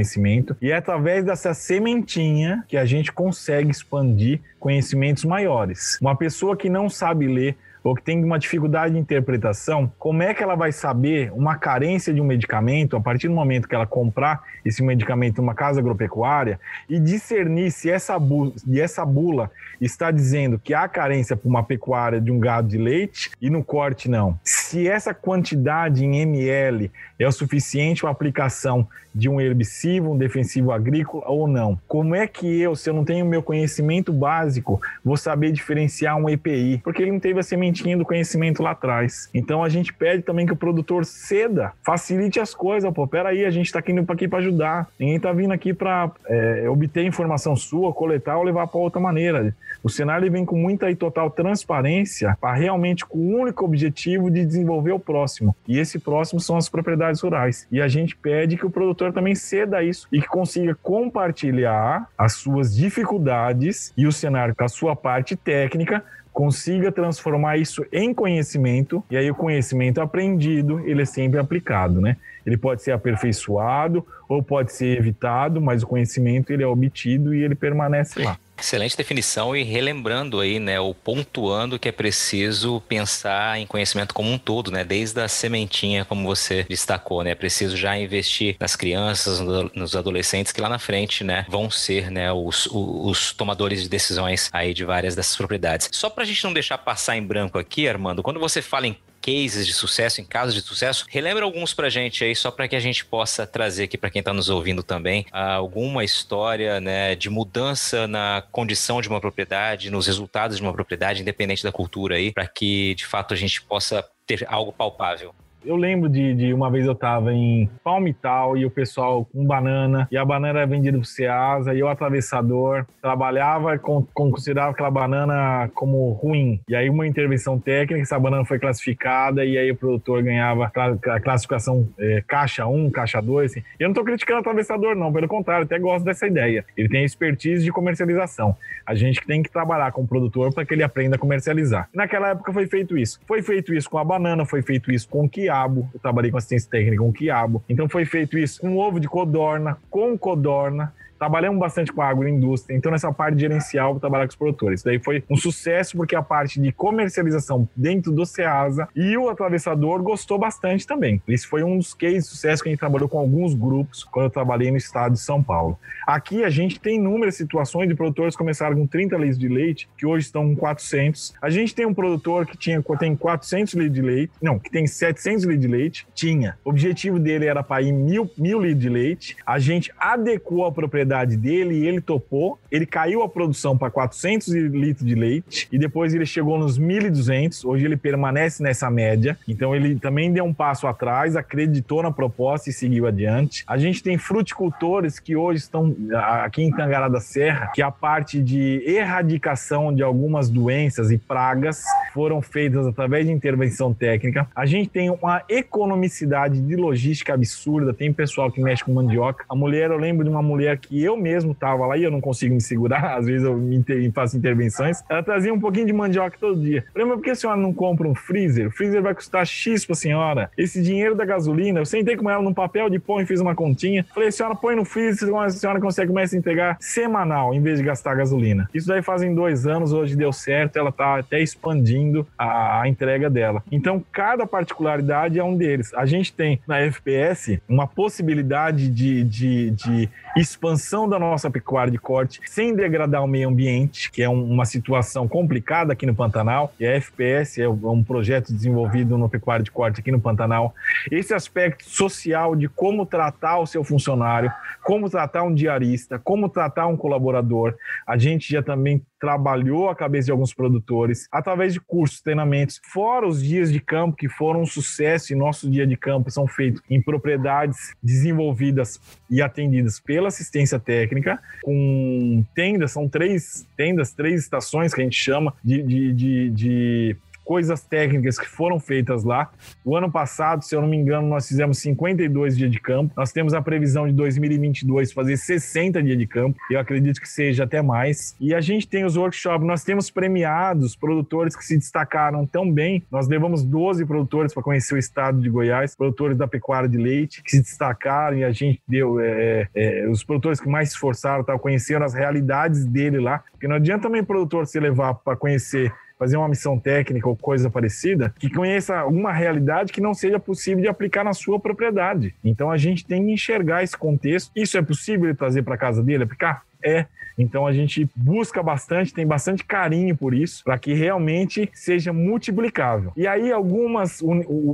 Speaker 2: E é através dessa sementinha que a gente consegue expandir conhecimentos maiores. Uma pessoa que não sabe ler ou que tem uma dificuldade de interpretação, como é que ela vai saber uma carência de um medicamento a partir do momento que ela comprar esse medicamento numa casa agropecuária e discernir se essa bula, se essa bula está dizendo que há carência para uma pecuária de um gado de leite e no corte não. Se essa quantidade em ml é o suficiente para a aplicação de um herbicida, um defensivo agrícola ou não. Como é que eu, se eu não tenho meu conhecimento básico, vou saber diferenciar um EPI? Porque ele não teve a sementinha do conhecimento lá atrás. Então a gente pede também que o produtor ceda, facilite as coisas. Pô, peraí, a gente está aqui, aqui para ajudar. Ninguém está vindo aqui para é, obter informação sua, coletar ou levar para outra maneira. O cenário vem com muita e total transparência para realmente com o único objetivo de desenvolver o próximo. E esse próximo são as propriedades rurais. E a gente pede que o produtor também ceda isso e que consiga compartilhar as suas dificuldades e o cenário com a sua parte técnica consiga transformar isso em conhecimento e aí o conhecimento aprendido ele é sempre aplicado, né? Ele pode ser aperfeiçoado ou pode ser evitado, mas o conhecimento ele é obtido e ele permanece lá.
Speaker 3: Excelente definição e relembrando aí, né, ou pontuando que é preciso pensar em conhecimento como um todo, né, desde a sementinha, como você destacou, né, é preciso já investir nas crianças, nos adolescentes que lá na frente, né, vão ser, né, os, os tomadores de decisões aí de várias dessas propriedades. Só para a gente não deixar passar em branco aqui, Armando, quando você fala em cases de sucesso, em casos de sucesso. Relembra alguns pra gente aí, só para que a gente possa trazer aqui para quem está nos ouvindo também, alguma história né, de mudança na condição de uma propriedade, nos resultados de uma propriedade, independente da cultura aí, para que de fato a gente possa ter algo palpável.
Speaker 2: Eu lembro de, de uma vez eu tava em Palmital e o pessoal com banana, e a banana era vendida pro Ceasa, e o atravessador trabalhava e considerava aquela banana como ruim. E aí uma intervenção técnica, essa banana foi classificada, e aí o produtor ganhava a classificação é, caixa 1, caixa 2. Assim. Eu não tô criticando o atravessador, não, pelo contrário, até gosto dessa ideia. Ele tem expertise de comercialização. A gente tem que trabalhar com o produtor para que ele aprenda a comercializar. Naquela época foi feito isso. Foi feito isso com a banana, foi feito isso com o quiabo, quiabo, eu trabalhei com assistência técnica com quiabo. Então foi feito isso. Com ovo de codorna, com codorna, trabalhamos bastante com a agroindústria, então nessa parte gerencial vou trabalhar com os produtores. Daí foi um sucesso porque a parte de comercialização dentro do Ceasa e o atravessador gostou bastante também. Esse foi um dos cases de sucesso que a gente trabalhou com alguns grupos quando eu trabalhei no estado de São Paulo. Aqui a gente tem inúmeras situações de produtores que começaram com 30 litros de leite, que hoje estão com 400. A gente tem um produtor que tinha, tem 400 litros de leite, não, que tem 700 litros de leite, tinha. O objetivo dele era para ir mil, mil litros de leite. A gente adequou a propriedade propriedade dele e ele topou. Ele caiu a produção para 400 litros de leite e depois ele chegou nos 1.200. Hoje ele permanece nessa média. Então ele também deu um passo atrás, acreditou na proposta e seguiu adiante. A gente tem fruticultores que hoje estão aqui em Tangará da Serra, que a parte de erradicação de algumas doenças e pragas foram feitas através de intervenção técnica. A gente tem uma economicidade de logística absurda. Tem pessoal que mexe com mandioca. A mulher, eu lembro de uma mulher que eu mesmo tava lá e eu não consigo me segurar, *laughs* às vezes eu me faço intervenções, ela trazia um pouquinho de mandioca todo dia. Mas por que a senhora não compra um freezer? O freezer vai custar X pra senhora. Esse dinheiro da gasolina, eu sentei com ela num papel de pão e fiz uma continha. Falei, senhora põe no freezer, a senhora consegue começar a entregar semanal, em vez de gastar gasolina. Isso daí fazem dois anos, hoje deu certo, ela tá até expandindo a, a entrega dela. Então, cada particularidade é um deles. A gente tem na FPS uma possibilidade de, de, de expansão da nossa pecuária de corte sem degradar o meio ambiente, que é um, uma situação complicada aqui no Pantanal. E a FPS é um projeto desenvolvido no pecuária de corte aqui no Pantanal. Esse aspecto social de como tratar o seu funcionário, como tratar um diarista, como tratar um colaborador, a gente já também trabalhou a cabeça de alguns produtores através de cursos, treinamentos, fora os dias de campo que foram um sucesso e nosso dia de campo são feitos em propriedades desenvolvidas e atendidas pela assistência técnica, com tendas, são três tendas, três estações que a gente chama de, de, de, de coisas técnicas que foram feitas lá. O ano passado, se eu não me engano, nós fizemos 52 dias de campo. Nós temos a previsão de 2022 fazer 60 dias de campo. Eu acredito que seja até mais. E a gente tem os workshops, nós temos premiados produtores que se destacaram tão bem. Nós levamos 12 produtores para conhecer o estado de Goiás, produtores da pecuária de leite, que se destacaram e a gente deu é, é, é os produtores que mais se esforçaram, tá, conheceram as realidades dele lá. Porque não adianta também produtor se levar para conhecer fazer uma missão técnica ou coisa parecida, que conheça alguma realidade que não seja possível de aplicar na sua propriedade. Então a gente tem que enxergar esse contexto. Isso é possível trazer para casa dele, aplicar? É. Então a gente busca bastante, tem bastante carinho por isso, para que realmente seja multiplicável. E aí algumas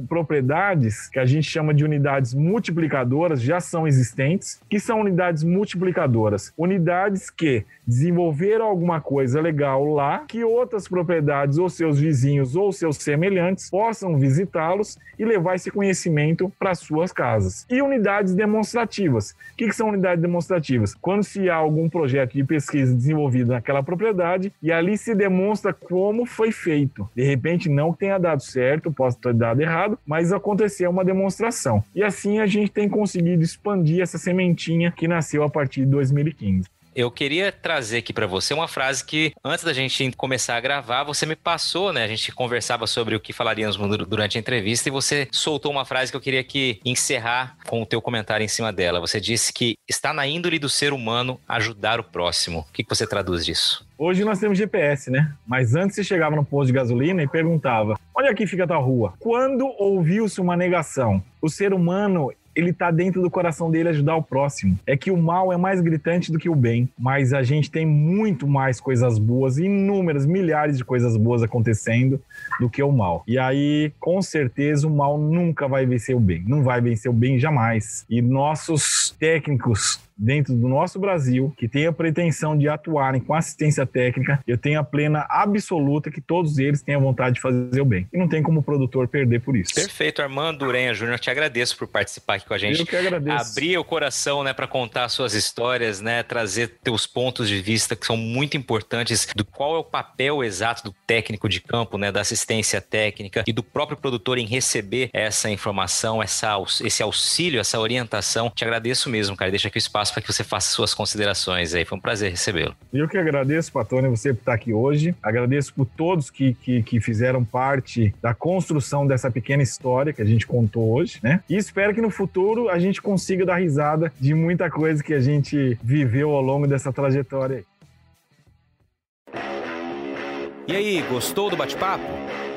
Speaker 2: propriedades que a gente chama de unidades multiplicadoras já são existentes, que são unidades multiplicadoras, unidades que desenvolveram alguma coisa legal lá, que outras propriedades ou seus vizinhos ou seus semelhantes possam visitá-los e levar esse conhecimento para suas casas. E unidades demonstrativas. O que, que são unidades demonstrativas? Quando se há algum projeto de pesquisa desenvolvido naquela propriedade e ali se demonstra como foi feito. De repente, não tenha dado certo, possa ter dado errado, mas aconteceu uma demonstração. E assim a gente tem conseguido expandir essa sementinha que nasceu a partir de 2015.
Speaker 3: Eu queria trazer aqui para você uma frase que, antes da gente começar a gravar, você me passou, né? A gente conversava sobre o que falaríamos durante a entrevista e você soltou uma frase que eu queria que encerrar com o teu comentário em cima dela. Você disse que está na índole do ser humano ajudar o próximo. O que, você traduz disso?
Speaker 2: Hoje nós temos GPS, né? Mas antes você chegava no posto de gasolina e perguntava: onde aqui fica a tua rua? Quando ouviu-se uma negação? O ser humano ele está dentro do coração dele ajudar o próximo. É que o mal é mais gritante do que o bem, mas a gente tem muito mais coisas boas, inúmeras, milhares de coisas boas acontecendo do que o mal. E aí, com certeza, o mal nunca vai vencer o bem. Não vai vencer o bem jamais. E nossos técnicos dentro do nosso Brasil que tem a pretensão de atuarem com assistência técnica, eu tenho a plena absoluta que todos eles têm a vontade de fazer o bem. E não tem como o produtor perder por isso.
Speaker 3: Perfeito, Armando Urenha Júnior, te agradeço por participar aqui com a gente.
Speaker 2: Eu que agradeço.
Speaker 3: Abrir o coração, né, para contar suas histórias, né, trazer teus pontos de vista que são muito importantes do qual é o papel exato do técnico de campo, né, da assistência técnica e do próprio produtor em receber essa informação, essa, esse auxílio, essa orientação. Te agradeço mesmo, cara. Deixa aqui o espaço espaço para que você faça suas considerações aí. Foi um prazer recebê-lo.
Speaker 2: Eu que agradeço, Patônia, você por estar aqui hoje. Agradeço por todos que, que, que, fizeram parte da construção dessa pequena história que a gente contou hoje, né? E espero que no futuro a gente consiga dar risada de muita coisa que a gente viveu ao longo dessa trajetória.
Speaker 3: E aí, gostou do bate-papo?